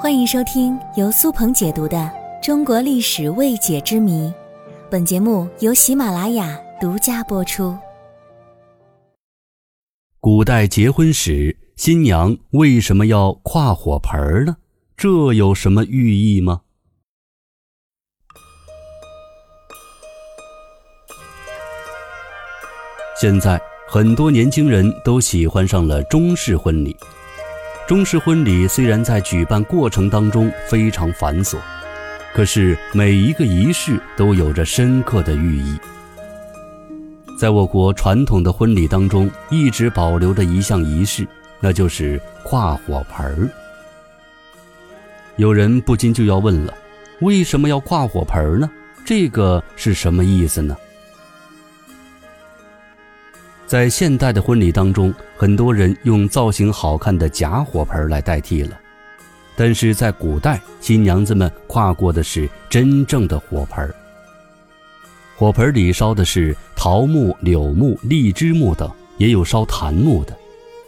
欢迎收听由苏鹏解读的《中国历史未解之谜》，本节目由喜马拉雅独家播出。古代结婚时，新娘为什么要跨火盆呢？这有什么寓意吗？现在很多年轻人都喜欢上了中式婚礼。中式婚礼虽然在举办过程当中非常繁琐，可是每一个仪式都有着深刻的寓意。在我国传统的婚礼当中，一直保留着一项仪式，那就是跨火盆儿。有人不禁就要问了：为什么要跨火盆儿呢？这个是什么意思呢？在现代的婚礼当中，很多人用造型好看的假火盆来代替了，但是在古代，新娘子们跨过的是真正的火盆。火盆里烧的是桃木、柳木、荔枝木等，也有烧檀木的，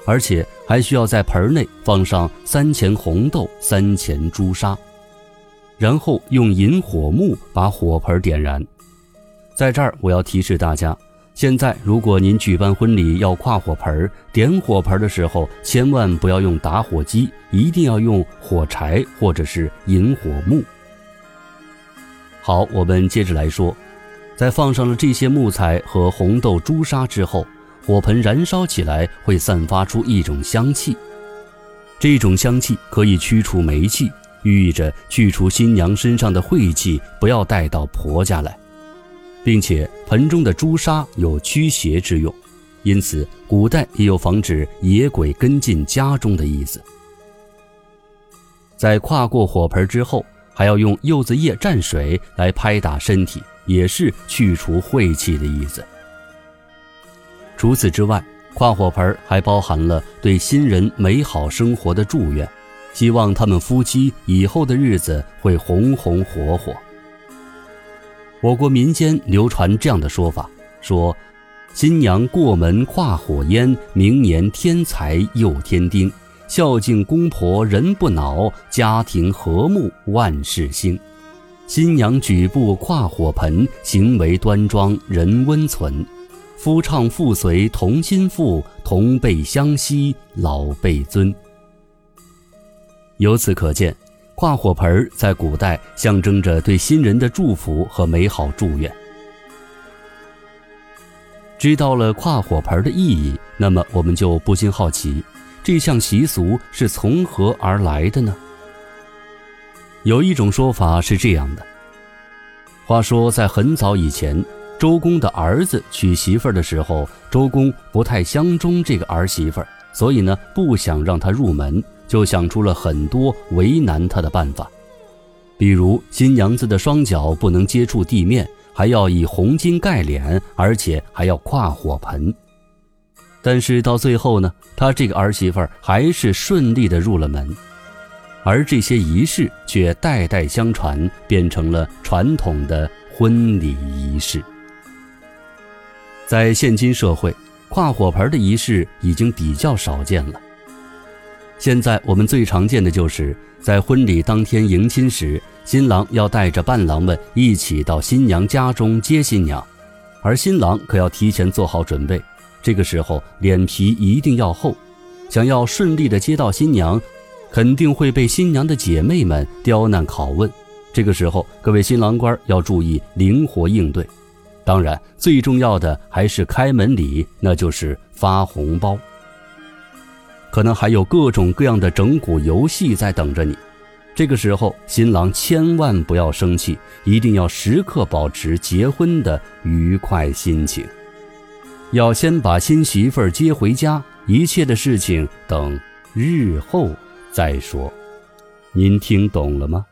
而且还需要在盆内放上三钱红豆、三钱朱砂，然后用引火木把火盆点燃。在这儿，我要提示大家。现在，如果您举办婚礼要跨火盆点火盆的时候，千万不要用打火机，一定要用火柴或者是引火木。好，我们接着来说，在放上了这些木材和红豆、朱砂之后，火盆燃烧起来会散发出一种香气，这种香气可以驱除霉气，寓意着去除新娘身上的晦气，不要带到婆家来。并且盆中的朱砂有驱邪之用，因此古代也有防止野鬼跟进家中的意思。在跨过火盆之后，还要用柚子叶蘸水来拍打身体，也是去除晦气的意思。除此之外，跨火盆还包含了对新人美好生活的祝愿，希望他们夫妻以后的日子会红红火火。我国民间流传这样的说法：说，新娘过门跨火烟，明年添财又添丁，孝敬公婆人不恼，家庭和睦万事兴。新娘举步跨火盆，行为端庄人温存，夫唱妇随同心腹，同辈相惜老辈尊。由此可见。跨火盆在古代象征着对新人的祝福和美好祝愿。知道了跨火盆的意义，那么我们就不禁好奇，这项习俗是从何而来的呢？有一种说法是这样的：话说在很早以前，周公的儿子娶媳妇儿的时候，周公不太相中这个儿媳妇儿，所以呢，不想让她入门。就想出了很多为难他的办法，比如新娘子的双脚不能接触地面，还要以红巾盖脸，而且还要跨火盆。但是到最后呢，他这个儿媳妇儿还是顺利的入了门，而这些仪式却代代相传，变成了传统的婚礼仪式。在现今社会，跨火盆的仪式已经比较少见了。现在我们最常见的就是在婚礼当天迎亲时，新郎要带着伴郎们一起到新娘家中接新娘，而新郎可要提前做好准备。这个时候脸皮一定要厚，想要顺利的接到新娘，肯定会被新娘的姐妹们刁难拷问。这个时候，各位新郎官要注意灵活应对。当然，最重要的还是开门礼，那就是发红包。可能还有各种各样的整蛊游戏在等着你。这个时候，新郎千万不要生气，一定要时刻保持结婚的愉快心情。要先把新媳妇儿接回家，一切的事情等日后再说。您听懂了吗？